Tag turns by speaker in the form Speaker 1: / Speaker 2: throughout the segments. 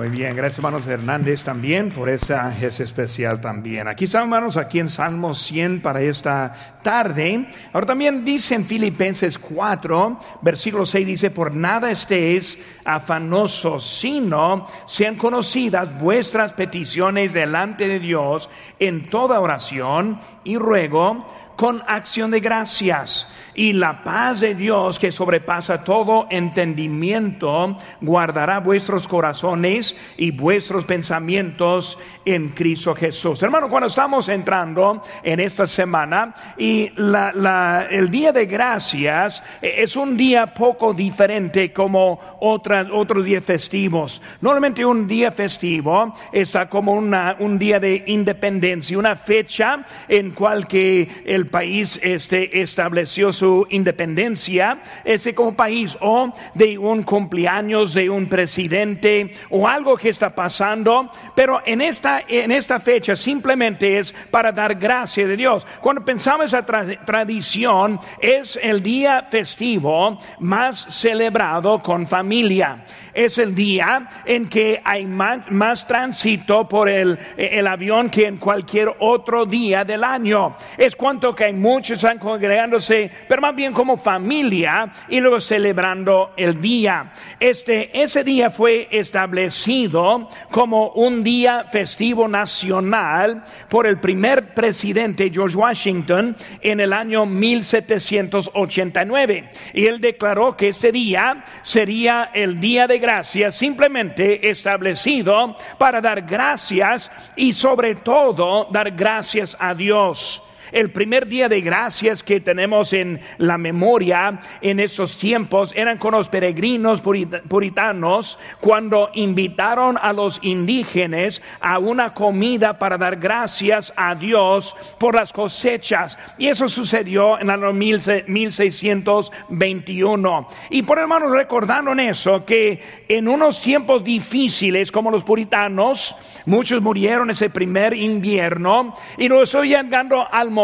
Speaker 1: Muy bien, gracias hermanos Hernández también por esa es especial también. Aquí estamos hermanos, aquí en Salmo 100 para esta tarde. Ahora también dice en Filipenses 4, versículo 6 dice, por nada estéis afanosos, sino sean conocidas vuestras peticiones delante de Dios en toda oración y ruego con acción de gracias y la paz de Dios que sobrepasa todo entendimiento guardará vuestros corazones y vuestros pensamientos en Cristo Jesús. Hermano, cuando estamos entrando en esta semana y el día de gracias eh, es un día poco diferente como otras, otros días festivos. Normalmente un día festivo está como una, un día de independencia, una fecha en cual que el país este, estableció su independencia, ese como país, o de un cumpleaños de un presidente, o algo que está pasando, pero en esta, en esta fecha simplemente es para dar gracia de Dios. Cuando pensamos esa tradición, es el día festivo más celebrado con familia. Es el día en que hay más, más tránsito por el, el avión que en cualquier otro día del año. Es cuanto que hay muchos están congregándose, pero más bien como familia y luego celebrando el día. Este, ese día fue establecido como un día festivo nacional por el primer presidente George Washington en el año 1789. Y él declaró que este día sería el día de gracia simplemente establecido para dar gracias y sobre todo dar gracias a Dios. El primer día de gracias que tenemos en la memoria en estos tiempos eran con los peregrinos puritanos cuando invitaron a los indígenas a una comida para dar gracias a Dios por las cosechas. Y eso sucedió en el año 1621. Y por hermanos recordaron eso, que en unos tiempos difíciles como los puritanos, muchos murieron ese primer invierno y luego estoy llegando al momento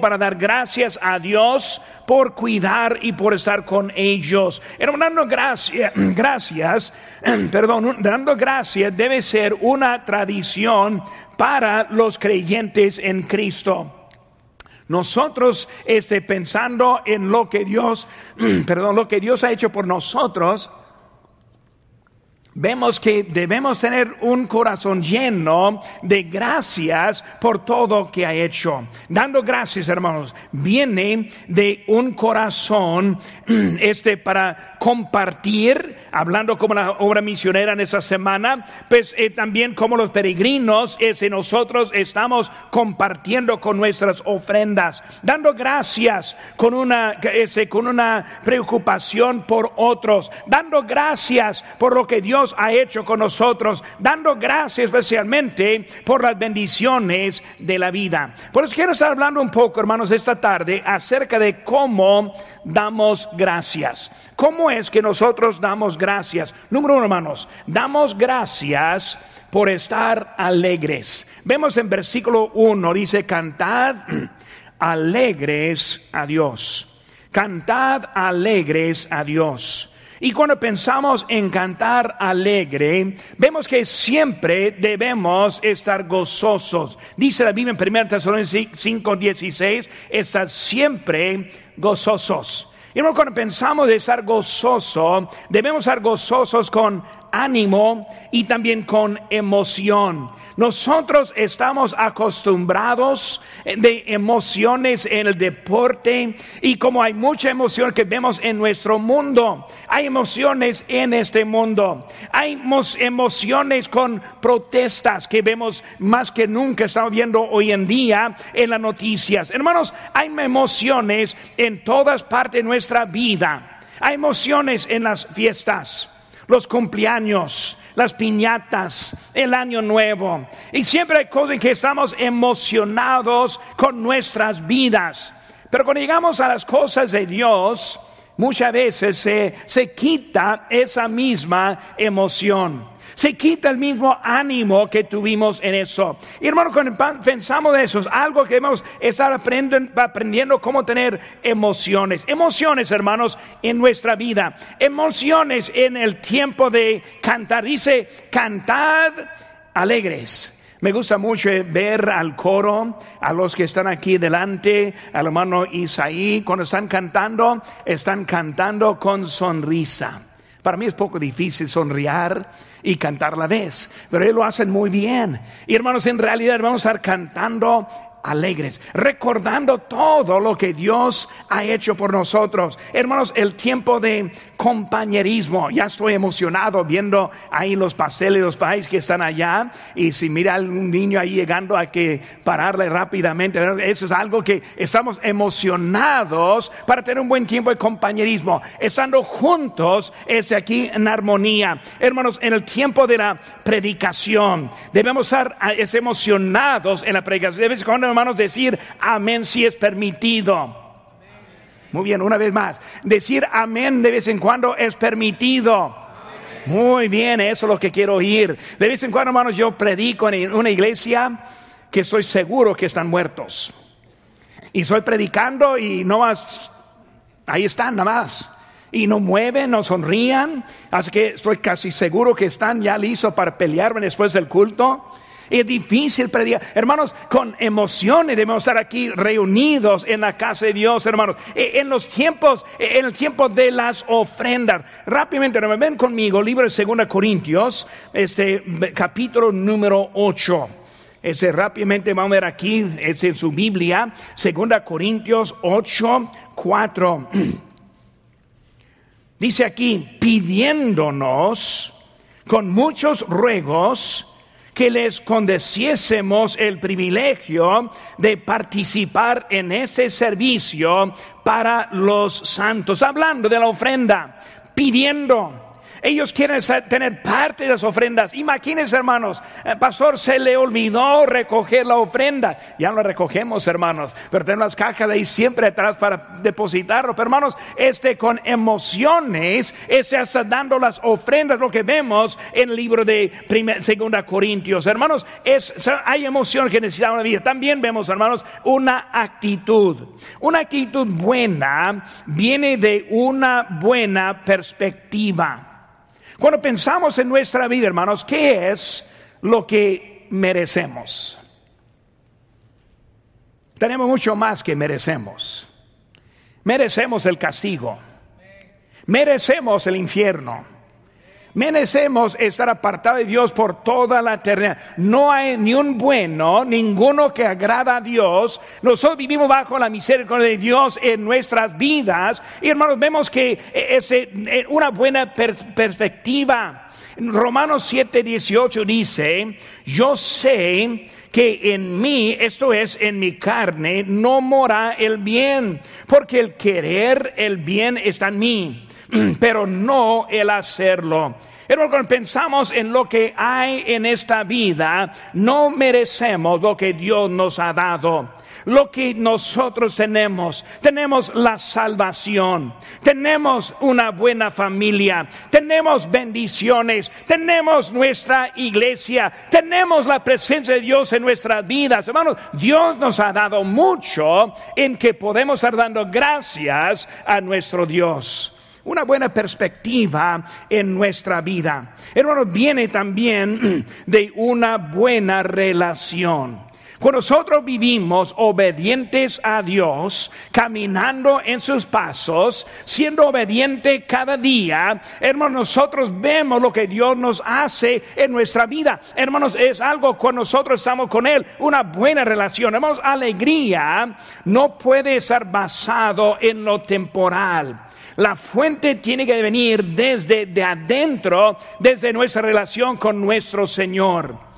Speaker 1: para dar gracias a Dios por cuidar y por estar con ellos. dando gracias, gracias, perdón, dando gracias debe ser una tradición para los creyentes en Cristo. Nosotros este, pensando en lo que Dios, perdón, lo que Dios ha hecho por nosotros, vemos que debemos tener un corazón lleno de gracias por todo que ha hecho. Dando gracias, hermanos, viene de un corazón este para compartir, hablando como la obra misionera en esa semana, pues eh, también como los peregrinos, ese nosotros estamos compartiendo con nuestras ofrendas, dando gracias con una ese, con una preocupación por otros, dando gracias por lo que Dios ha hecho con nosotros, dando gracias especialmente por las bendiciones de la vida. Por eso quiero estar hablando un poco, hermanos, esta tarde acerca de cómo damos gracias. ¿Cómo es que nosotros damos gracias? Número uno, hermanos, damos gracias por estar alegres. Vemos en versículo 1, dice, cantad alegres a Dios. Cantad alegres a Dios. Y cuando pensamos en cantar alegre, vemos que siempre debemos estar gozosos. Dice la Biblia en 1 Tesalonicenses 5, 16, estar siempre gozosos. Y cuando pensamos de estar gozoso, debemos estar gozosos con ánimo y también con emoción. Nosotros estamos acostumbrados de emociones en el deporte y como hay mucha emoción que vemos en nuestro mundo, hay emociones en este mundo. Hay emociones con protestas que vemos más que nunca estamos viendo hoy en día en las noticias. Hermanos, hay emociones en todas partes de nuestra vida. Hay emociones en las fiestas los cumpleaños, las piñatas, el año nuevo. Y siempre hay cosas en que estamos emocionados con nuestras vidas. Pero cuando llegamos a las cosas de Dios, muchas veces se, se quita esa misma emoción. Se quita el mismo ánimo que tuvimos en eso. Y hermano, cuando pensamos de eso, es algo que debemos estar aprendiendo, aprendiendo cómo tener emociones. Emociones, hermanos, en nuestra vida. Emociones en el tiempo de cantar. Dice, cantad alegres. Me gusta mucho ver al coro, a los que están aquí delante, al hermano Isaí, cuando están cantando, están cantando con sonrisa. Para mí es poco difícil sonreír y cantar la vez, pero ellos lo hacen muy bien. Y hermanos, en realidad vamos a estar cantando alegres, recordando todo lo que Dios ha hecho por nosotros. Hermanos, el tiempo de compañerismo, ya estoy emocionado viendo ahí los pasteles, los países que están allá, y si mira a un niño ahí llegando a que pararle rápidamente, eso es algo que estamos emocionados para tener un buen tiempo de compañerismo, estando juntos, es aquí en armonía. Hermanos, en el tiempo de la predicación, debemos estar ah, emocionados en la predicación. Hermanos, decir amén si es permitido. Muy bien, una vez más. Decir amén de vez en cuando es permitido. Muy bien, eso es lo que quiero oír. De vez en cuando, hermanos, yo predico en una iglesia que estoy seguro que están muertos. Y estoy predicando y no más, ahí están nada más. Y no mueven, no sonrían. Así que estoy casi seguro que están ya listos para pelearme después del culto. Es difícil predicar. Hermanos, con emociones debemos estar aquí reunidos en la casa de Dios, hermanos. E, en los tiempos, e, en el tiempo de las ofrendas. Rápidamente, ven conmigo, libro de 2 Corintios, este capítulo número 8. Ese rápidamente vamos a ver aquí, es en su Biblia, 2 Corintios 8, 4. Dice aquí, pidiéndonos con muchos ruegos, que les condeciésemos el privilegio de participar en ese servicio para los santos, hablando de la ofrenda, pidiendo ellos quieren tener parte de las ofrendas. Imagínense, hermanos, el pastor se le olvidó recoger la ofrenda. Ya lo recogemos, hermanos, pero tenemos las cajas de ahí siempre atrás para depositarlo. Pero, hermanos, este con emociones, ese está dando las ofrendas, lo que vemos en el libro de segunda Corintios. Hermanos, hay emoción que necesitamos vivir. También vemos, hermanos, una actitud. Una actitud buena viene de una buena perspectiva. Cuando pensamos en nuestra vida, hermanos, ¿qué es lo que merecemos? Tenemos mucho más que merecemos. Merecemos el castigo. Merecemos el infierno. Merecemos estar apartados de Dios por toda la eternidad. No hay ni un bueno, ninguno que agrada a Dios. Nosotros vivimos bajo la misericordia de Dios en nuestras vidas. Y hermanos, vemos que es eh, una buena perspectiva. Romanos 7, 18 dice, yo sé que en mí, esto es, en mi carne, no mora el bien, porque el querer el bien está en mí pero no el hacerlo. Pero cuando pensamos en lo que hay en esta vida, no merecemos lo que Dios nos ha dado lo que nosotros tenemos. Tenemos la salvación, tenemos una buena familia, tenemos bendiciones, tenemos nuestra iglesia, tenemos la presencia de Dios en nuestras vidas. Hermanos, Dios nos ha dado mucho en que podemos estar dando gracias a nuestro Dios una buena perspectiva en nuestra vida. Hermanos, viene también de una buena relación. Cuando nosotros vivimos obedientes a Dios, caminando en sus pasos, siendo obediente cada día, hermanos, nosotros vemos lo que Dios nos hace en nuestra vida. Hermanos, es algo cuando nosotros estamos con Él, una buena relación. Hermanos, alegría no puede ser basado en lo temporal. La fuente tiene que venir desde de adentro, desde nuestra relación con nuestro Señor.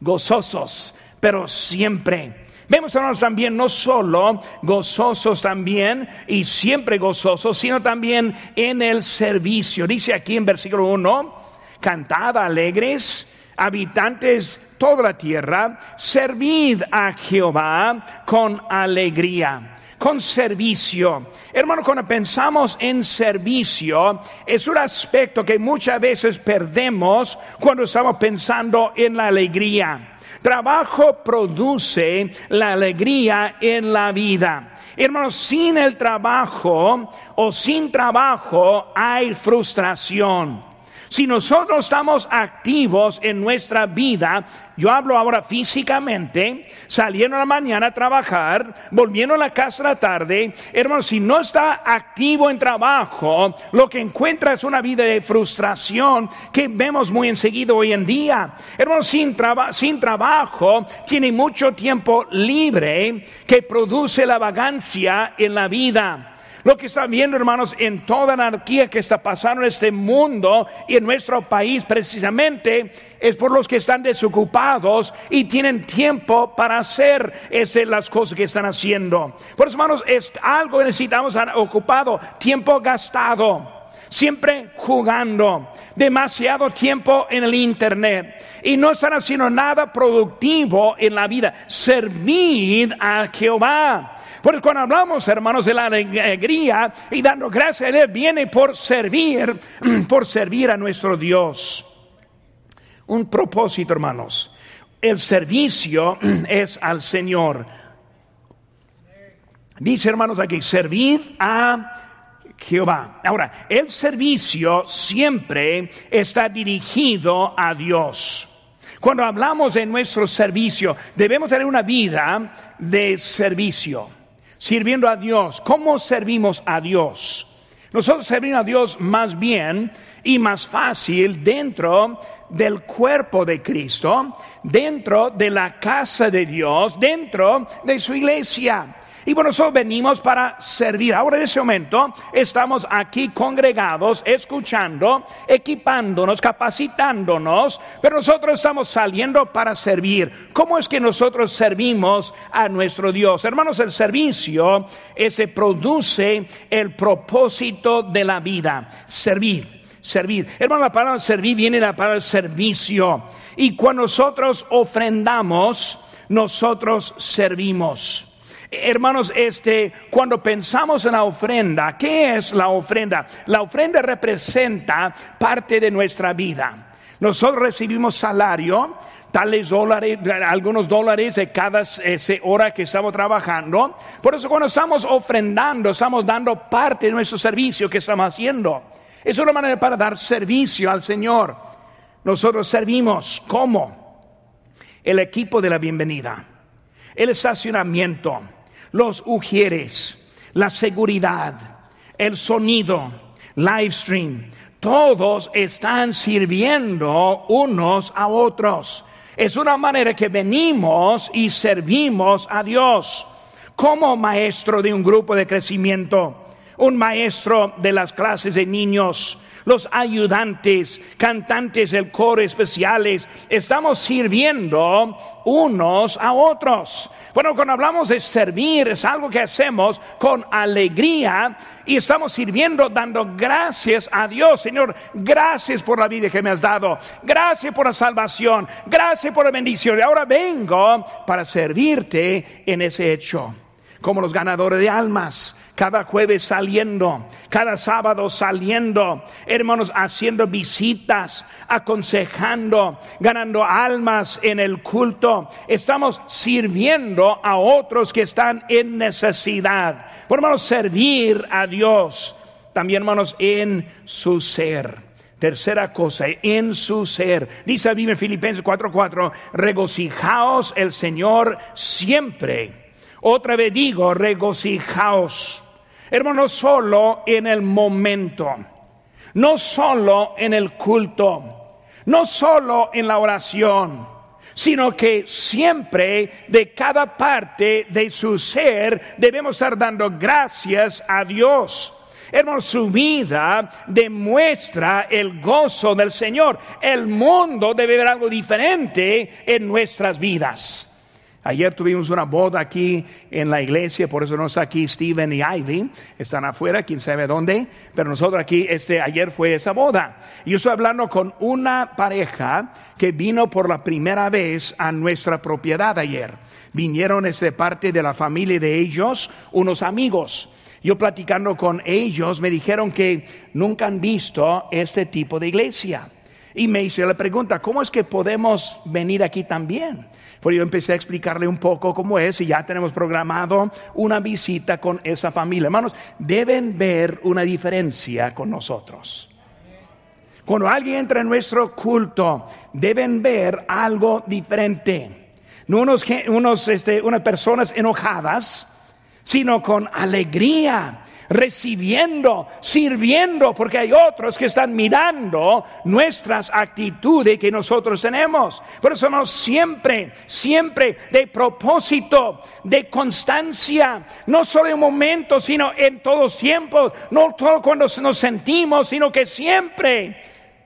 Speaker 1: Gozosos, pero siempre. Vemos hermanos también no solo gozosos también y siempre gozosos, sino también en el servicio. Dice aquí en versículo 1, cantad alegres, habitantes toda la tierra, servid a Jehová con alegría con servicio. Hermano, cuando pensamos en servicio, es un aspecto que muchas veces perdemos cuando estamos pensando en la alegría. Trabajo produce la alegría en la vida. Hermanos, sin el trabajo o sin trabajo hay frustración. Si nosotros estamos activos en nuestra vida, yo hablo ahora físicamente, saliendo a la mañana a trabajar, volviendo a la casa a la tarde, hermano, si no está activo en trabajo, lo que encuentra es una vida de frustración que vemos muy enseguida hoy en día. Hermano, sin, sin trabajo, tiene mucho tiempo libre que produce la vagancia en la vida. Lo que está viendo, hermanos, en toda anarquía que está pasando en este mundo y en nuestro país, precisamente, es por los que están desocupados y tienen tiempo para hacer las cosas que están haciendo. Por eso, hermanos, es algo que necesitamos ocupado, tiempo gastado siempre jugando, demasiado tiempo en el Internet y no están haciendo nada productivo en la vida. Servid a Jehová. Porque cuando hablamos, hermanos, de la alegría y dando gracias a Él, viene por servir, por servir a nuestro Dios. Un propósito, hermanos. El servicio es al Señor. Dice, hermanos, aquí, servid a Jehová. Ahora, el servicio siempre está dirigido a Dios. Cuando hablamos de nuestro servicio, debemos tener una vida de servicio sirviendo a Dios. ¿Cómo servimos a Dios? Nosotros servimos a Dios más bien y más fácil dentro del cuerpo de Cristo, dentro de la casa de Dios, dentro de su iglesia. Y bueno, nosotros venimos para servir. Ahora en ese momento estamos aquí congregados, escuchando, equipándonos, capacitándonos, pero nosotros estamos saliendo para servir. ¿Cómo es que nosotros servimos a nuestro Dios? Hermanos, el servicio ese produce el propósito de la vida, servir servir. Hermano, la palabra servir viene de la palabra servicio. Y cuando nosotros ofrendamos, nosotros servimos. Hermanos, este, cuando pensamos en la ofrenda, ¿qué es la ofrenda? La ofrenda representa parte de nuestra vida. Nosotros recibimos salario, tales dólares, algunos dólares de cada hora que estamos trabajando. Por eso cuando estamos ofrendando, estamos dando parte de nuestro servicio que estamos haciendo. Es una manera para dar servicio al Señor. Nosotros servimos como el equipo de la bienvenida, el estacionamiento, los ujieres, la seguridad, el sonido, live stream, todos están sirviendo unos a otros. Es una manera que venimos y servimos a Dios como maestro de un grupo de crecimiento, un maestro de las clases de niños, los ayudantes, cantantes del coro especiales, estamos sirviendo unos a otros. Bueno, cuando hablamos de servir, es algo que hacemos con alegría y estamos sirviendo dando gracias a Dios. Señor, gracias por la vida que me has dado. Gracias por la salvación. Gracias por la bendición. Y ahora vengo para servirte en ese hecho como los ganadores de almas, cada jueves saliendo, cada sábado saliendo, hermanos, haciendo visitas, aconsejando, ganando almas en el culto. Estamos sirviendo a otros que están en necesidad. Por hermanos, servir a Dios. También, hermanos, en su ser. Tercera cosa, en su ser. Dice a en Filipenses 4:4, regocijaos el Señor siempre. Otra vez digo, regocijaos. Hermano, solo en el momento, no solo en el culto, no solo en la oración, sino que siempre de cada parte de su ser debemos estar dando gracias a Dios. Hermano, su vida demuestra el gozo del Señor. El mundo debe ver algo diferente en nuestras vidas. Ayer tuvimos una boda aquí en la iglesia, por eso no está aquí Steven y Ivy, están afuera, quién sabe dónde, pero nosotros aquí, este, ayer fue esa boda. Yo estoy hablando con una pareja que vino por la primera vez a nuestra propiedad ayer. Vinieron de parte de la familia de ellos, unos amigos. Yo platicando con ellos me dijeron que nunca han visto este tipo de iglesia. Y me hice la pregunta, ¿cómo es que podemos venir aquí también? Pues yo empecé a explicarle un poco cómo es y ya tenemos programado una visita con esa familia. Hermanos, deben ver una diferencia con nosotros. Cuando alguien entra en nuestro culto, deben ver algo diferente. No unos, unos este, unas personas enojadas, sino con alegría, recibiendo, sirviendo, porque hay otros que están mirando nuestras actitudes que nosotros tenemos. Por eso somos siempre, siempre de propósito, de constancia, no solo en un momento, sino en todos tiempos, no solo cuando nos sentimos, sino que siempre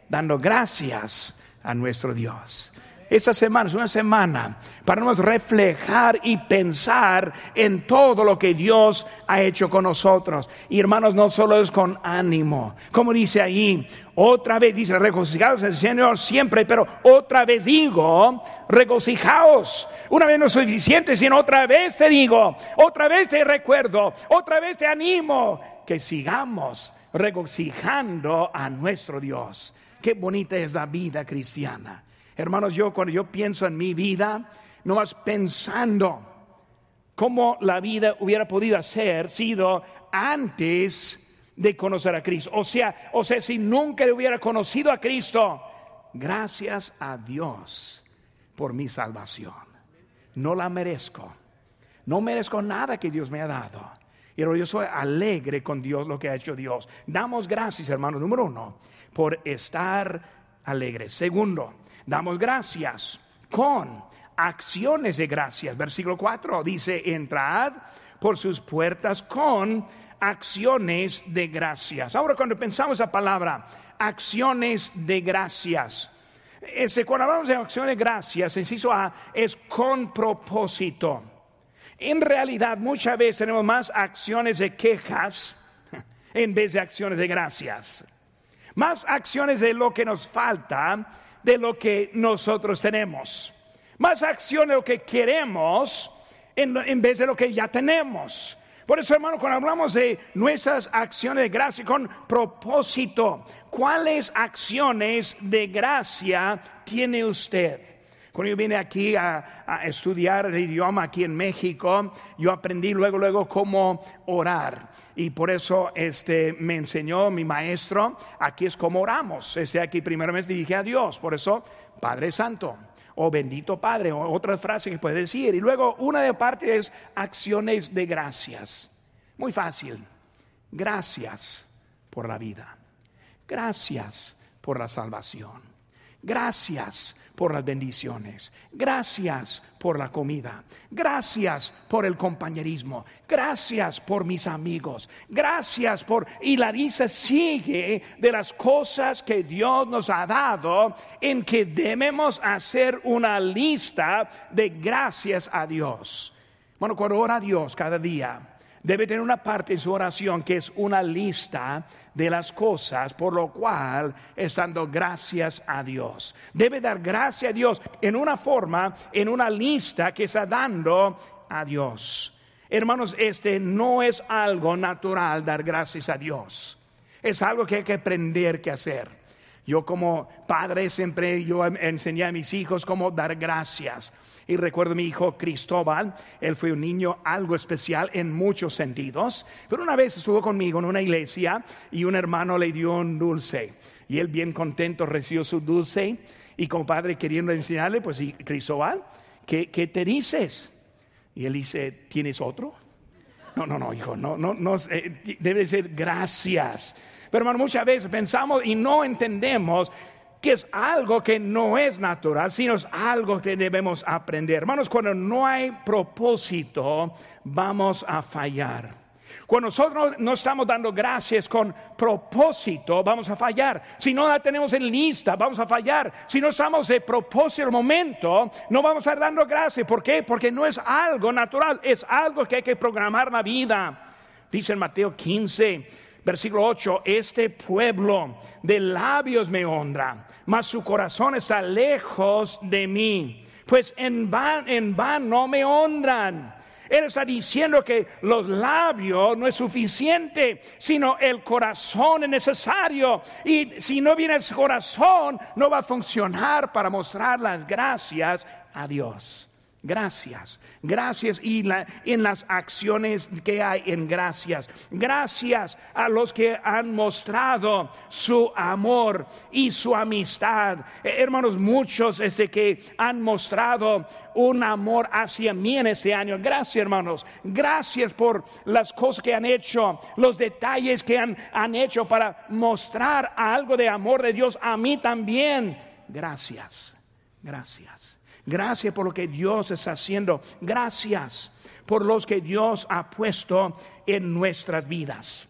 Speaker 1: dando gracias a nuestro Dios. Esta semana es una semana para nos reflejar y pensar en todo lo que Dios ha hecho con nosotros. Y hermanos, no solo es con ánimo, como dice ahí, otra vez dice, regocijaos el Señor siempre, pero otra vez digo, regocijaos. Una vez no es suficiente, sino otra vez te digo, otra vez te recuerdo, otra vez te animo que sigamos regocijando a nuestro Dios. Qué bonita es la vida cristiana. Hermanos, yo cuando yo pienso en mi vida, no más pensando cómo la vida hubiera podido ser sido antes de conocer a Cristo. O sea, o sea, si nunca hubiera conocido a Cristo, gracias a Dios por mi salvación. No la merezco. No merezco nada que Dios me ha dado. Pero yo soy alegre con Dios, lo que ha hecho Dios. Damos gracias, hermano, número uno, por estar alegres. Segundo, Damos gracias con acciones de gracias. Versículo 4 dice, entrad por sus puertas con acciones de gracias. Ahora cuando pensamos la palabra acciones de gracias, cuando hablamos de acciones de gracias, inciso A es con propósito. En realidad muchas veces tenemos más acciones de quejas en vez de acciones de gracias. Más acciones de lo que nos falta de lo que nosotros tenemos. Más acción de lo que queremos en, vez de lo que ya tenemos. Por eso, hermano, cuando hablamos de nuestras acciones de gracia con propósito, ¿cuáles acciones de gracia tiene usted? Cuando yo vine aquí a, estudiar el idioma aquí en México, yo aprendí luego, luego cómo orar. Y por eso este, me enseñó mi maestro, aquí es como oramos. Este aquí primero me dirige a Dios, por eso Padre Santo o bendito Padre, o otras frases que puede decir. Y luego una de parte es acciones de gracias. Muy fácil. Gracias por la vida. Gracias por la salvación. Gracias por las bendiciones. Gracias por la comida. Gracias por el compañerismo. Gracias por mis amigos. Gracias por... Y la lista sigue de las cosas que Dios nos ha dado en que debemos hacer una lista de gracias a Dios. Bueno, cuando ora a Dios cada día, debe tener una parte en su oración que es una lista de las cosas por lo cual estando gracias a Dios. Debe dar gracias a Dios en una forma, en una lista que está dando a Dios. Hermanos, este no es algo natural dar gracias a Dios. Es algo que hay que aprender que hacer. Yo como padre siempre yo enseñé a mis hijos cómo dar gracias. Y recuerdo mi hijo Cristóbal, él fue un niño algo especial en muchos sentidos, pero una vez estuvo conmigo en una iglesia y un hermano le dio un dulce y él bien contento recibió su dulce y como padre queriendo enseñarle, pues Cristóbal, ¿qué, ¿qué, te dices? Y él dice, ¿tienes otro? No, no, no, hijo, no, no, no, debe ser gracias. Pero hermano, muchas veces pensamos y no entendemos que es algo que no es natural, sino es algo que debemos aprender. Hermanos, cuando no hay propósito, vamos a fallar. Cuando nosotros no estamos dando gracias con propósito, vamos a fallar. Si no la tenemos en lista, vamos a fallar. Si no estamos de propósito el momento, no vamos a estar dando gracias. ¿Por qué? Porque no es algo natural, es algo que hay que programar la vida. Dice en Mateo 15, versículo 8, este pueblo de labios me honra, mas su corazón está lejos de mí. Pues en van, en van no me honran. Él está diciendo que los labios no es suficiente, sino el corazón es necesario. Y si no viene el corazón, no va a funcionar para mostrar las gracias a Dios. Gracias, gracias y en las acciones que hay en gracias. Gracias a los que han mostrado su amor y su amistad. Eh, hermanos, muchos desde que han mostrado un amor hacia mí en este año. Gracias, hermanos. Gracias por las cosas que han hecho, los detalles que han, han hecho para mostrar algo de amor de Dios a mí también. Gracias, gracias. Gracias por lo que Dios está haciendo. Gracias por los que Dios ha puesto en nuestras vidas.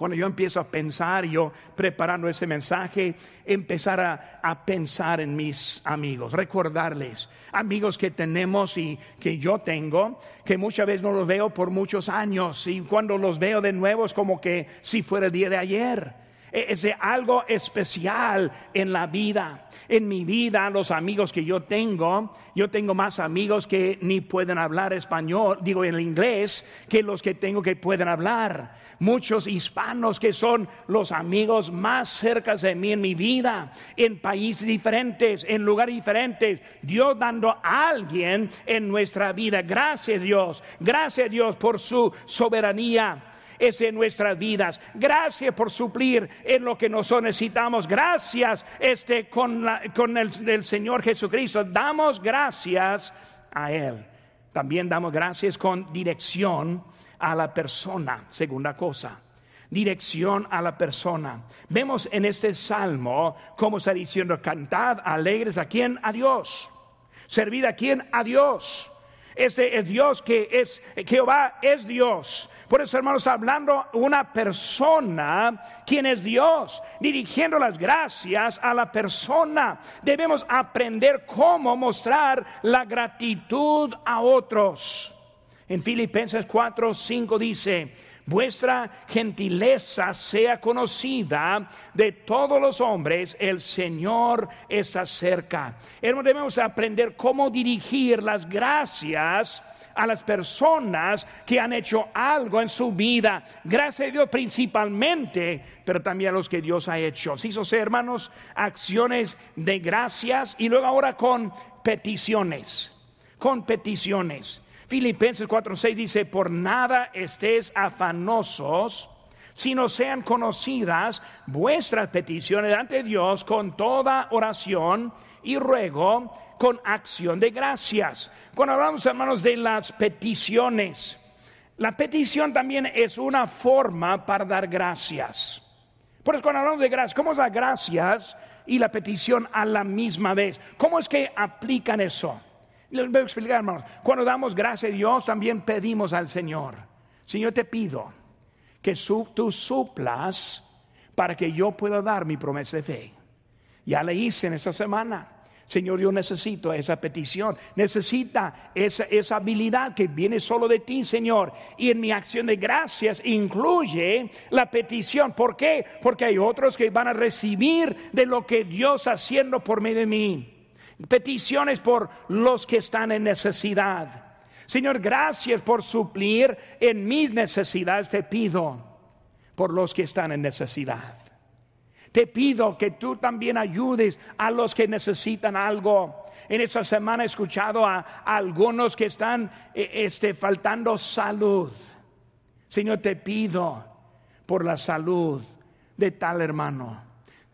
Speaker 1: Cuando yo empiezo a pensar, yo preparando ese mensaje, empezar a, pensar en mis amigos, recordarles, amigos que tenemos y que yo tengo, que muchas veces no los veo por muchos años y cuando los veo de nuevo es como que si fuera el día de ayer. E-, es algo especial en la vida. En mi vida, los amigos que yo tengo, yo tengo más amigos que ni pueden hablar español, digo en inglés, que los que tengo que pueden hablar. Muchos hispanos que son los amigos más cerca de mí en mi vida, en países diferentes, en lugares diferentes. Dios dando a alguien en nuestra vida. Gracias Dios, gracias Dios por su soberanía es en nuestras vidas. Gracias por suplir en lo que nosotros necesitamos. Gracias este, con, con el, el Señor Jesucristo. Damos gracias a Él. También damos gracias con dirección a la persona. Segunda cosa dirección a la persona. Vemos en este salmo cómo está diciendo, cantad alegres a quien? A Dios. Servid a quien? A Dios. Este es Dios que es, Jehová es Dios. Por eso, hermanos, hablando una persona, quien es Dios, dirigiendo las gracias a la persona. Debemos aprender cómo mostrar la gratitud a otros. En Filipenses 4, 5 dice, vuestra gentileza sea conocida de todos los hombres, el Señor está cerca. Hermanos, debemos aprender cómo dirigir las gracias a las personas que han hecho algo en su vida. Gracias a Dios principalmente, pero también a los que Dios ha hecho. Se hizo hermanos, acciones de gracias y luego ahora con peticiones. Con peticiones. Filipenses 4:6 dice, por nada estés afanosos, sino sean conocidas vuestras peticiones ante Dios con toda oración y ruego, con acción de gracias. Cuando hablamos, hermanos, de las peticiones, la petición también es una forma para dar gracias. Por eso cuando hablamos de gracias, ¿cómo es la gracias y la petición a la misma vez? ¿Cómo es que aplican eso? Les voy a explicar, hermanos. Cuando damos gracias a Dios, también pedimos al Señor. Señor, te pido que tú suplas para que yo pueda dar mi promesa de fe. Ya le hice en esta semana. Señor, yo necesito esa petición, necesita esa, esa, habilidad que viene solo de ti, Señor. Y en mi acción de gracias incluye la petición. ¿Por qué? Porque hay otros que van a recibir de lo que Dios haciendo por medio de mí peticiones por los que están en necesidad. Señor, gracias por suplir en mis necesidades. Te pido por los que están en necesidad. Te pido que tú también ayudes a los que necesitan algo. En esta semana he escuchado a, algunos que están eh, este, faltando salud. Señor, te pido por la salud de tal hermano,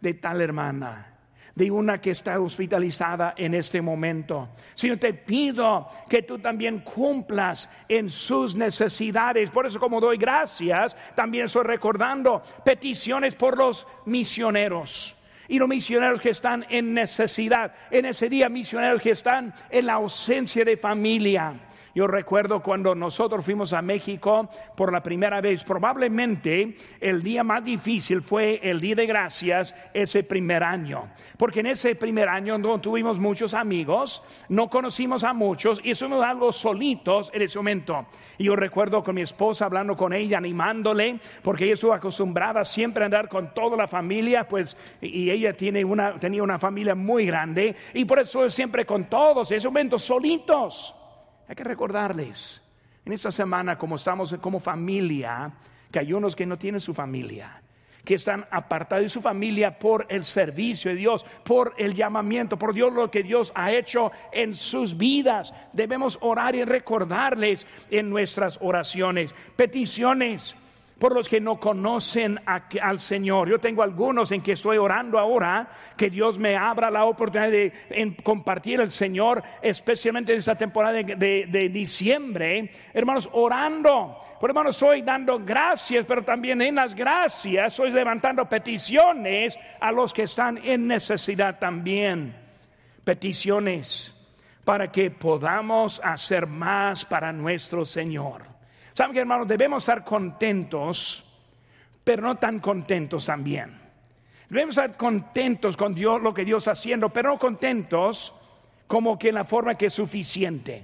Speaker 1: de tal hermana de una que está hospitalizada en este momento. Señor, te pido que tú también cumplas en sus necesidades. Por eso como doy gracias, también estoy recordando peticiones por los misioneros y los misioneros que están en necesidad. En ese día, misioneros que están en la ausencia de familia. Yo recuerdo cuando nosotros fuimos a México por la primera vez, probablemente el día más difícil fue el día de gracias ese primer año, porque en ese primer año no tuvimos muchos amigos, no conocimos a muchos y somos algo solitos en ese momento. Y yo recuerdo con mi esposa hablando con ella, animándole, porque ella estuvo acostumbrada siempre a andar con toda la familia, pues, y ella tiene una, tenía una familia muy grande, y por eso siempre con todos, en ese momento solitos. Hay que recordarles, en esta semana como estamos como familia, que hay unos que no tienen su familia, que están apartados de su familia por el servicio de Dios, por el llamamiento, por Dios lo que Dios ha hecho en sus vidas. Debemos orar y recordarles en nuestras oraciones, peticiones por los que no conocen al Señor. Yo tengo algunos en que estoy orando ahora, que Dios me abra la oportunidad de compartir el Señor, especialmente en esta temporada de, diciembre. Hermanos, orando. Por hermanos, estoy dando gracias, pero también en las gracias estoy levantando peticiones a los que están en necesidad también. Peticiones para que podamos hacer más para nuestro Señor. Saben que hermanos, debemos estar contentos, pero no tan contentos también. Debemos estar contentos con Dios, lo que Dios está haciendo, pero no contentos como que en la forma que es suficiente,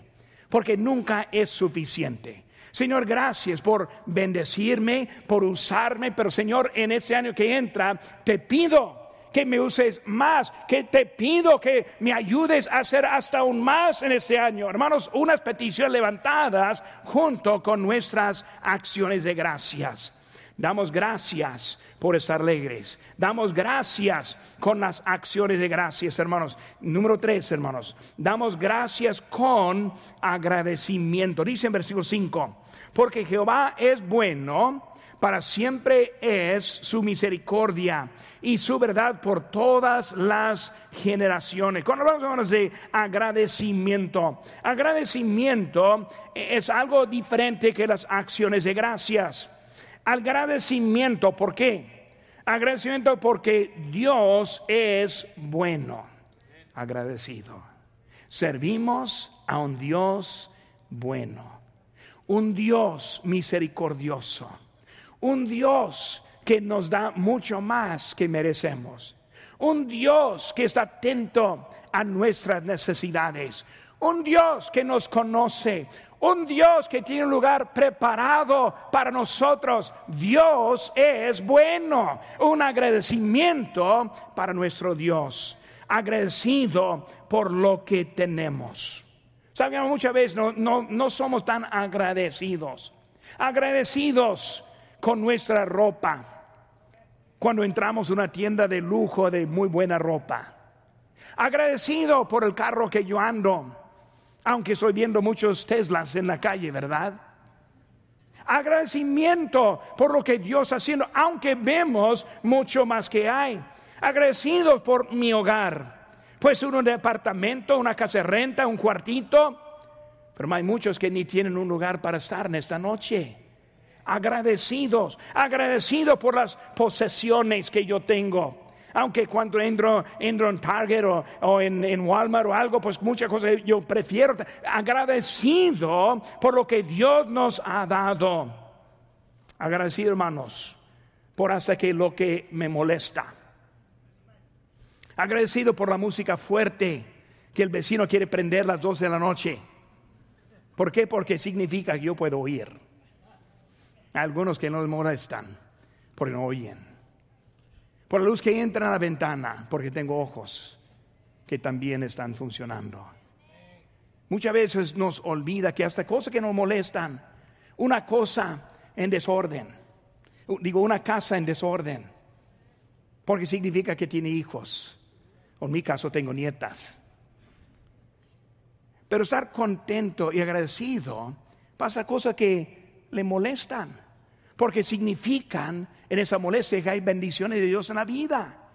Speaker 1: porque nunca es suficiente. Señor, gracias por bendecirme, por usarme, pero Señor, en este año que entra, te pido que me uses más, que te pido que me ayudes a hacer hasta aún más en este año. Hermanos, unas peticiones levantadas junto con nuestras acciones de gracias. Damos gracias por estar alegres. Damos gracias con las acciones de gracias, hermanos. Número tres, hermanos. Damos gracias con agradecimiento. Dice en versículo 5, porque Jehová es bueno para siempre es su misericordia y su verdad por todas las generaciones. Cuando hablamos de agradecimiento, agradecimiento es algo diferente que las acciones de gracias. Agradecimiento, ¿por qué? Agradecimiento porque Dios es bueno. Agradecido. Servimos a un Dios bueno, un Dios misericordioso un Dios que nos da mucho más que merecemos. Un Dios que está atento a nuestras necesidades. Un Dios que nos conoce. Un Dios que tiene un lugar preparado para nosotros. Dios es bueno. Un agradecimiento para nuestro Dios. Agradecido por lo que tenemos. Sabemos muchas veces no, no, no somos tan agradecidos. Agradecidos con nuestra ropa. Cuando entramos a una tienda de lujo de muy buena ropa. Agradecido por el carro que yo ando, aunque estoy viendo muchos Teslas en la calle, ¿verdad? Agradecimiento por lo que Dios está haciendo, aunque vemos mucho más que hay. Agradecidos por mi hogar. Pues un departamento, una casa de renta, un cuartito. Pero hay muchos que ni tienen un lugar para estar en esta noche agradecidos, agradecidos por las posesiones que yo tengo. Aunque cuando entro, entro en Target o, en, en, Walmart o algo, pues muchas cosas yo prefiero. Agradecido por lo que Dios nos ha dado. Agradecido, hermanos, por hasta que lo que me molesta. Agradecido por la música fuerte que el vecino quiere prender a las 12 de la noche. ¿Por qué? Porque significa que yo puedo oír algunos que no les molestan porque no oyen. Por la luz que entra en la ventana porque tengo ojos que también están funcionando. Muchas veces nos olvida que hasta cosas que nos molestan, una cosa en desorden, digo una casa en desorden, porque significa que tiene hijos, o en mi caso tengo nietas. Pero estar contento y agradecido pasa cosas que le molestan porque significan en esa molestia que hay bendiciones de Dios en la vida.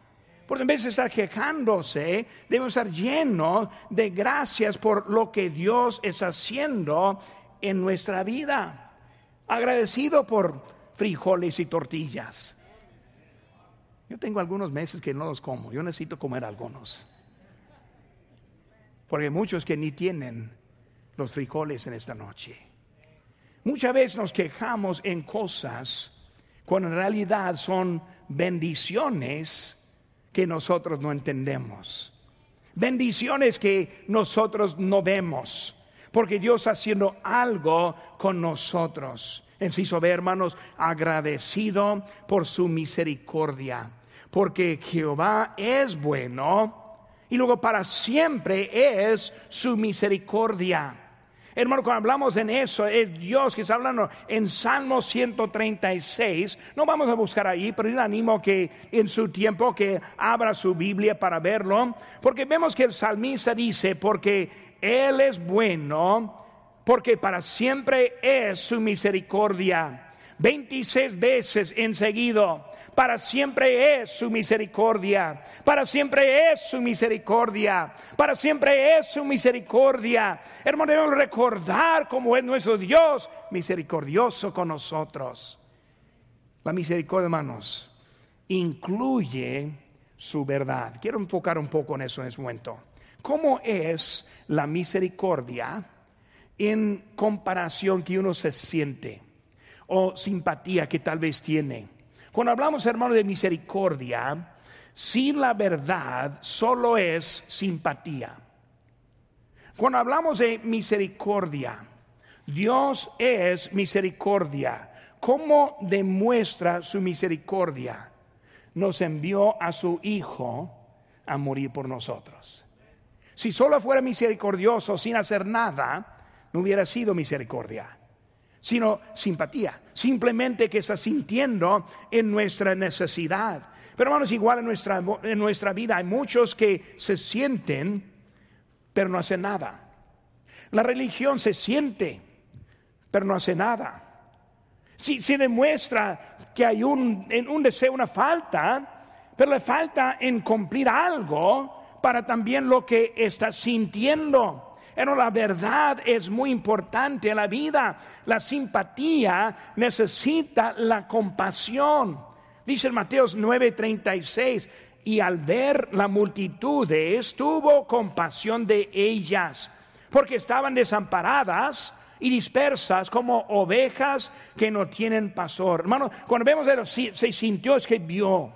Speaker 1: Porque en vez de estar quejándose, debemos estar llenos de gracias por lo que Dios está haciendo en nuestra vida. Agradecido por frijoles y tortillas. Yo tengo algunos meses que no los como, yo necesito comer algunos. Porque muchos que ni tienen los frijoles en esta noche. Muchas veces nos quejamos en cosas cuando en realidad son bendiciones que nosotros no entendemos. Bendiciones que nosotros no vemos. Porque Dios está haciendo algo con nosotros. Enciso B, hermanos, agradecido por su misericordia. Porque Jehová es bueno y luego para siempre es su misericordia. Hermano, cuando hablamos en eso, es Dios que está hablando en Salmo 136. No vamos a buscar ahí, pero yo le animo que en su tiempo que abra su Biblia para verlo, porque vemos que el salmista dice, porque Él es bueno, porque para siempre es su misericordia. 26 veces enseguido. Para siempre es su misericordia. Para siempre es su misericordia. Para siempre es su misericordia. Hermano, debemos recordar cómo es nuestro Dios misericordioso con nosotros. La misericordia, hermanos, incluye su verdad. Quiero enfocar un poco en eso en este momento. ¿Cómo es la misericordia en comparación que uno se siente? O simpatía que tal vez tiene. Cuando hablamos, hermano, de misericordia, sin la verdad solo es simpatía. Cuando hablamos de misericordia, Dios es misericordia. ¿Cómo demuestra su misericordia? Nos envió a su Hijo a morir por nosotros. Si solo fuera misericordioso sin hacer nada, no hubiera sido misericordia sino simpatía, simplemente que está sintiendo en nuestra necesidad. Pero hermanos, igual en nuestra, en nuestra vida hay muchos que se sienten, pero no hacen nada. La religión se siente, pero no hace nada. Si se demuestra que hay un, un deseo, una falta, pero le falta en cumplir algo para también lo que está sintiendo. Pero la verdad es muy importante en la vida. La simpatía necesita la compasión. Dice en Mateos 9:36, y al ver la multitudes tuvo compasión de ellas, porque estaban desamparadas y dispersas como ovejas que no tienen pastor. Hermano, cuando vemos eso, se sintió, es que vio,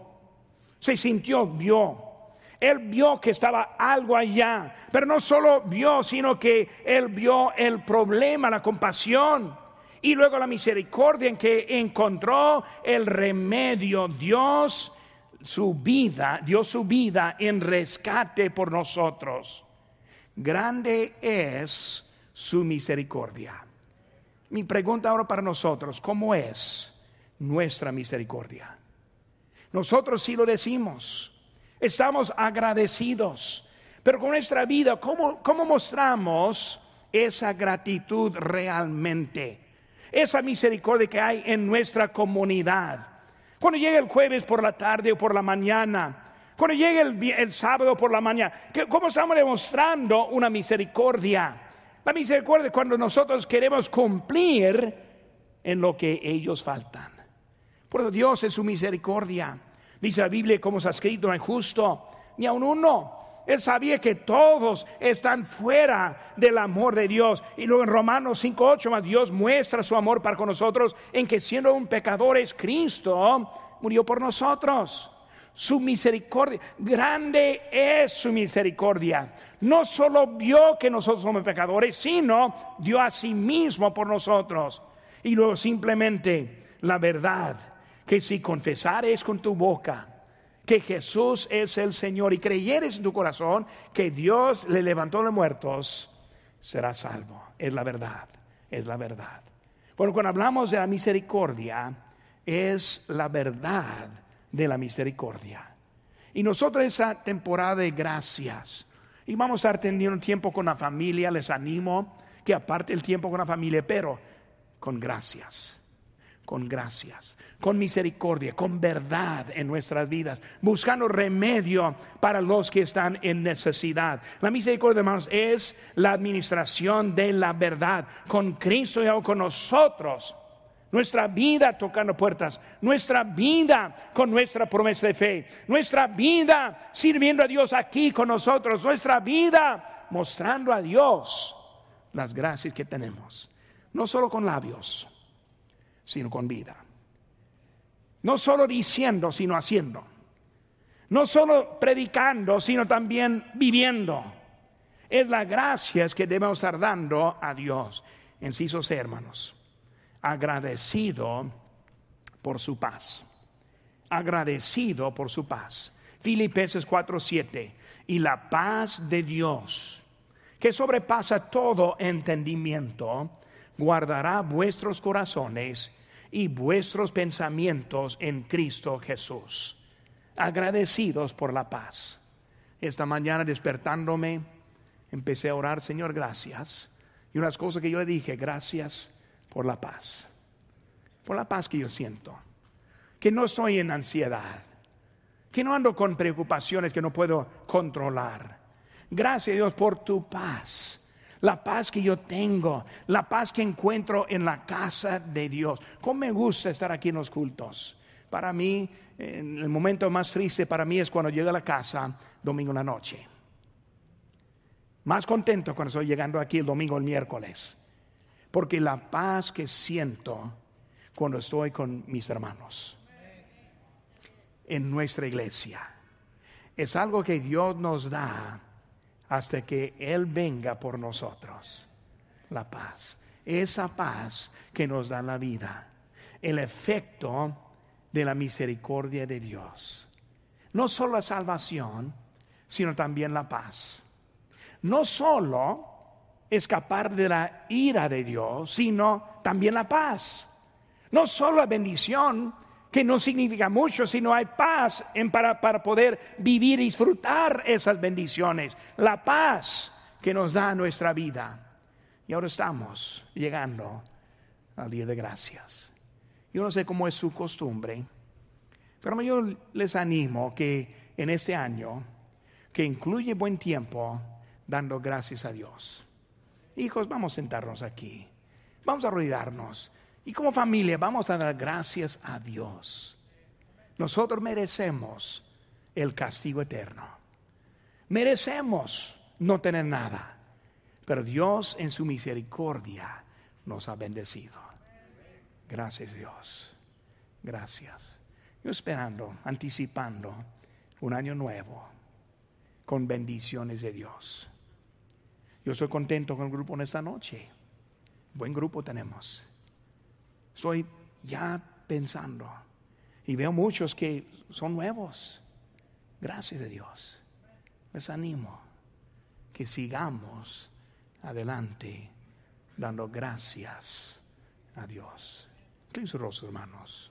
Speaker 1: se sintió, vio. Él vio que estaba algo allá, pero no solo vio, sino que él vio el problema, la compasión y luego la misericordia en que encontró el remedio. Dios su vida, dio su vida en rescate por nosotros. Grande es su misericordia. Mi pregunta ahora para nosotros, ¿cómo es nuestra misericordia? Nosotros sí lo decimos estamos agradecidos. Pero con nuestra vida, ¿cómo, ¿cómo, mostramos esa gratitud realmente? Esa misericordia que hay en nuestra comunidad. Cuando llega el jueves por la tarde o por la mañana, cuando llega el, el sábado por la mañana, ¿cómo estamos demostrando una misericordia? La misericordia es cuando nosotros queremos cumplir en lo que ellos faltan. Por eso Dios es su misericordia. Dice la Biblia, como ha escrito, no hay justo ni aun uno. Él sabía que todos están fuera del amor de Dios. Y luego en Romanos 5.8 más Dios muestra su amor para con nosotros en que siendo un pecador es Cristo, murió por nosotros. Su misericordia, grande es su misericordia. No solo vio que nosotros somos pecadores, sino dio a sí mismo por nosotros. Y luego simplemente la verdad que si confesares con tu boca que Jesús es el Señor y creyeres en tu corazón que Dios le levantó los muertos, serás salvo. Es la verdad, es la verdad. Bueno, cuando hablamos de la misericordia, es la verdad de la misericordia. Y nosotros esa temporada de gracias, y vamos a estar teniendo un tiempo con la familia, les animo que aparte el tiempo con la familia, pero con gracias con gracias, con misericordia, con verdad en nuestras vidas, buscando remedio para los que están en necesidad. La misericordia, hermanos, es la administración de la verdad, con Cristo y con nosotros. Nuestra vida tocando puertas, nuestra vida con nuestra promesa de fe, nuestra vida sirviendo a Dios aquí con nosotros, nuestra vida mostrando a Dios las gracias que tenemos, no solo con labios, sino con vida. No solo diciendo, sino haciendo. No solo predicando, sino también viviendo. Es la gracia que debemos estar dando a Dios. En sí, hermanos, agradecido por su paz. Agradecido por su paz. Filipenses 4:7. Y la paz de Dios, que sobrepasa todo entendimiento, guardará vuestros corazones y vuestros pensamientos en Cristo Jesús. Agradecidos por la paz. Esta mañana despertándome, empecé a orar, Señor, gracias. Y unas cosas que yo le dije, gracias por la paz. Por la paz que yo siento. Que no estoy en ansiedad. Que no ando con preocupaciones que no puedo controlar. Gracias Dios por tu paz la paz que yo tengo, la paz que encuentro en la casa de Dios. ¿Cómo me gusta estar aquí en los cultos? Para mí, el momento más triste para mí es cuando llego a la casa domingo en la noche. Más contento cuando estoy llegando aquí el domingo el miércoles. Porque la paz que siento cuando estoy con mis hermanos en nuestra iglesia es algo que Dios nos da hasta que Él venga por nosotros. La paz. Esa paz que nos da la vida. El efecto de la misericordia de Dios. No solo la salvación, sino también la paz. No solo escapar de la ira de Dios, sino también la paz. No solo la bendición, que no significa mucho, sino hay paz para, para poder vivir y disfrutar esas bendiciones. La paz que nos da nuestra vida. Y ahora estamos llegando al día de gracias. Yo no sé cómo es su costumbre, pero yo les animo que en este año, que incluye buen tiempo, dando gracias a Dios. Hijos, vamos a sentarnos aquí. Vamos a arrodillarnos. Y como familia vamos a dar gracias a Dios. Nosotros merecemos el castigo eterno. Merecemos no tener nada. Pero Dios en su misericordia nos ha bendecido. Gracias Dios. Gracias. Yo esperando, anticipando un año nuevo con bendiciones de Dios. Yo estoy contento con el grupo en esta noche. Buen grupo tenemos. Estoy ya pensando y veo muchos que son nuevos. Gracias a Dios. Les animo que sigamos adelante dando gracias a Dios. sus hermanos.